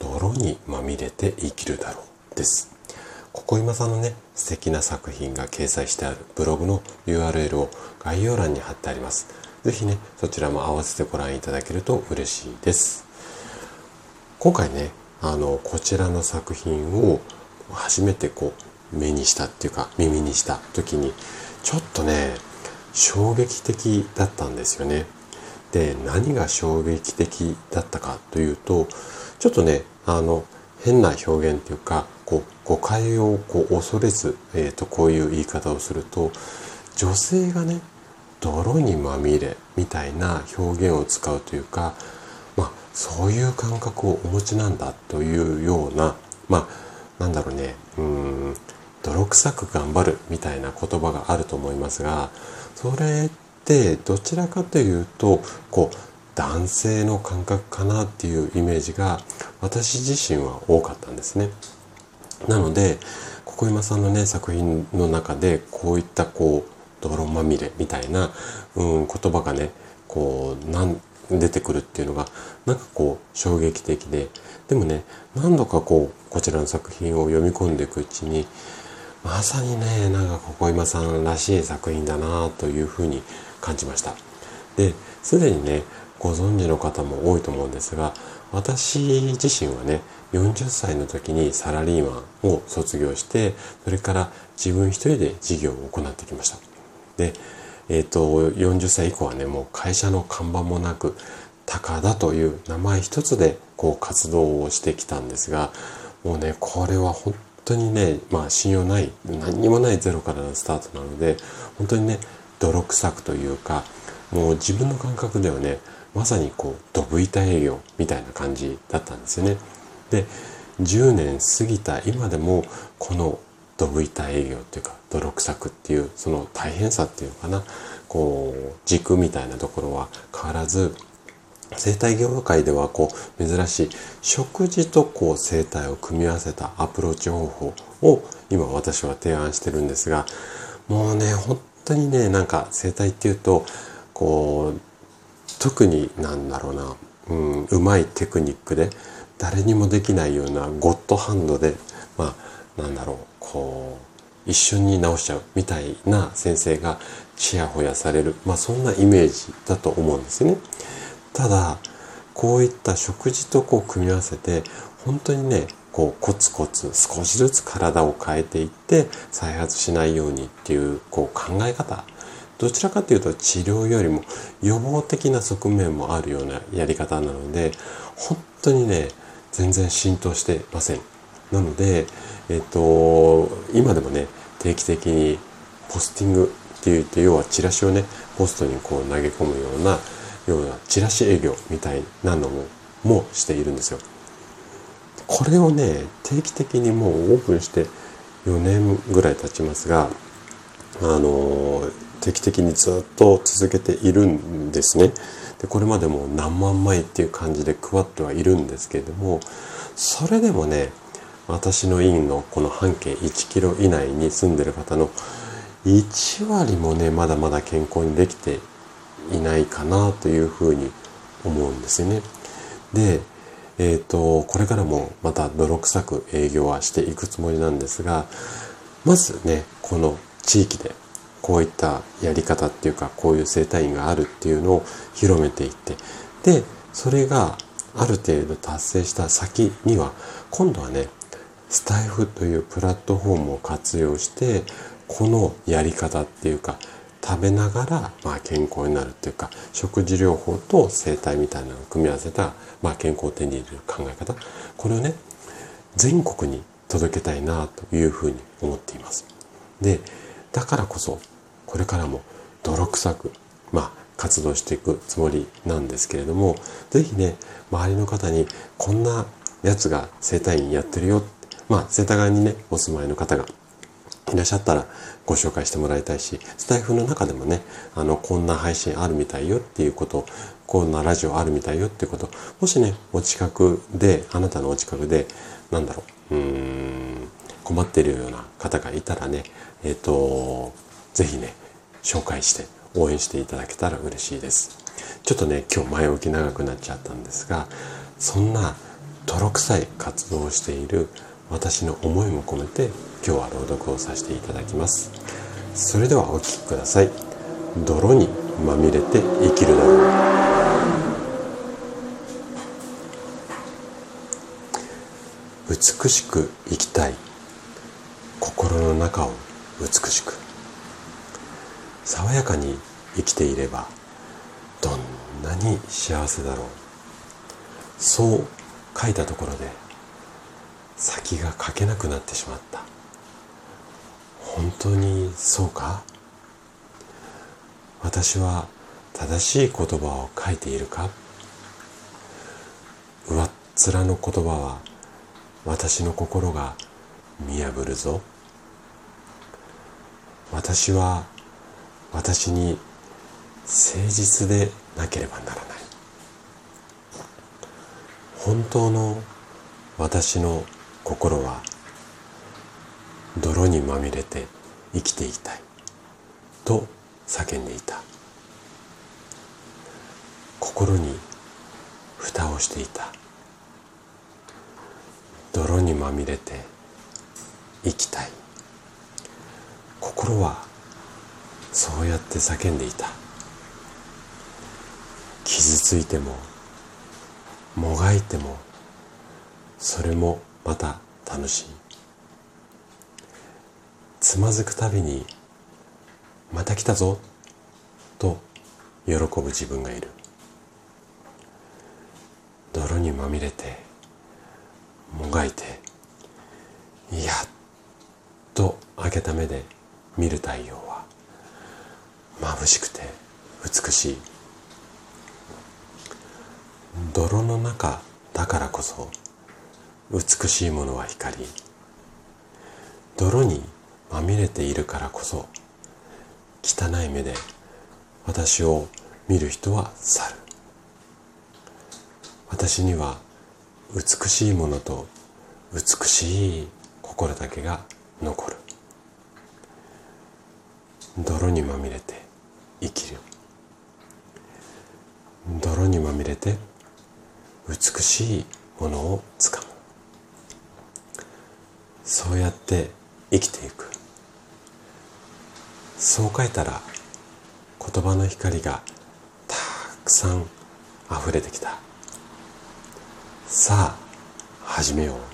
泥にまみれて生きるだろうです。ここ今さんのね素敵な作品が掲載してあるブログの URL を概要欄に貼ってあります。是非ねそちらも合わせてご覧いただけると嬉しいです。今回ねあのこちらの作品を初めてこう目にしたっていうか耳にした時にちょっとね衝撃的だったんですよね。で何が衝撃的だったかというとちょっとねあの変な表現というかこう誤解をこう恐れず、えーと、こういう言い方をすると女性がね泥にまみれみたいな表現を使うというか、まあ、そういう感覚をお持ちなんだというようなまあなんだろうねうん泥臭く頑張るみたいな言葉があると思いますがそれってどちらかというとこう男性の感覚かなっていうイメージが私自身は多かったんですね。なのでここ今さんのね作品の中でこういったこう泥まみれみたいな、うん、言葉がねこうなん出てくるっていうのがなんかこう衝撃的ででもね何度かこうこちらの作品を読み込んでいくうちにまさにねなんかここ今さんらしい作品だなというふうに感じましたですでにねご存知の方も多いと思うんですが私自身はね40歳の時にサラリーマンを卒業してそれから自分一人で事業を行ってきました。でえっ、ー、と40歳以降はねもう会社の看板もなく高田という名前一つでこう活動をしてきたんですがもうねこれは本当にねまあ信用ない何にもないゼロからのスタートなので本当にね泥臭くというかもう自分の感覚ではねまさにこうドブ板営業みたいな感じだったんですよね。で10年過ぎた今でもこのドブ板営業っていうか泥臭くっていうその大変さっていうのかなこう軸みたいなところは変わらず生態業界ではこう珍しい食事とこう生態を組み合わせたアプローチ方法を今私は提案してるんですがもうね本当にねなんか生態っていうとこう特になんだろうな、うん、うまいテクニックで誰にもできないようなゴッドハンドでまあなんだろうこう一瞬に直しちゃうみたいな先生がちやほやされるまあそんなイメージだと思うんですね。ただこういった食事とこう組み合わせて本当にねこうコツコツ少しずつ体を変えていって再発しないようにっていうこう考え方どちらかというと治療よりも予防的な側面もあるようなやり方なので本当にね全然浸透してません。なのでえっ、と今でもね定期的にポスティングって言って要はチラシをねポストにこう投げ込むようなようなチラシ営業みたいなのももしているんですよ。これをね定期的にもうオープンして4年ぐらい経ちますがあの定期的にずっと続けているんですね。でこれまでも何万枚っていう感じで配ってはいるんですけれどもそれでもね私の院のこの半径1キロ以内に住んでる方の1割もねまだまだ健康にできていないかなというふうに思うんですよね。で、えっ、ー、とこれからもまた泥臭く営業はしていくつもりなんですがまずねこの地域でこういったやり方っていうかこういう生態院があるっていうのを広めていってでそれがある程度達成した先には今度はねスタイフというプラットフォームを活用してこのやり方っていうか食べながらまあ健康になるっていうか食事療法と生態みたいなのを組み合わせたまあ健康を手に入れる考え方これをね全国に届けたいなというふうに思っています。でだからこそこれからも泥臭く、まあ、活動していくつもりなんですけれども、是非ね、周りの方にこんなやつが整体院やってるよ、まあ世田谷にねお住まいの方がいらっしゃったらご紹介してもらいたいしスタイフの中でもねあのこんな配信あるみたいよっていうことこんなラジオあるみたいよっていうこともしねお近くであなたのお近くでなんだろううーん困ってるような方がいたらねえっ、ー、と是非ね紹介して応援していただけたら嬉しいです。ちょっとね今日前置き長くなっちゃったんですがそんな泥臭い活動をしている私の思いも込めて今日は朗読をさせていただきます。それではお聴きください。泥にまみれて生きるだろう。美しく生きたい。心の中を美しく爽やかに生きていればどんなに幸せだろう。そう書いたところで先が書けなくなってしまった。本当にそうか？私は正しい言葉を書いているか？上っ面の言葉は私の心が見破るぞ。私は私に誠実でなければならない。本当の私の心は泥にまみれて生きていたい。と叫んでいた。心に蓋をしていた。泥にまみれて生きたい。心はそうやって叫んでいた。傷ついてももがいてもそれもまた楽しい。つまずくたびにまた来たぞと喜ぶ自分がいる。泥にまみれてもがいてやっと開けた目で見る太陽は眩しくて美しい。泥の中だからこそ美しいものは光泥にまみれているからこそ汚い目で私を見る人は去る。私には美しいものと美しい心だけが残る。泥にまみれて生きる。泥にまみれて美しいものをつかむ。そうやって生きていく。そう書いたら言葉の光がたくさん溢れてきた。さあ始めよう。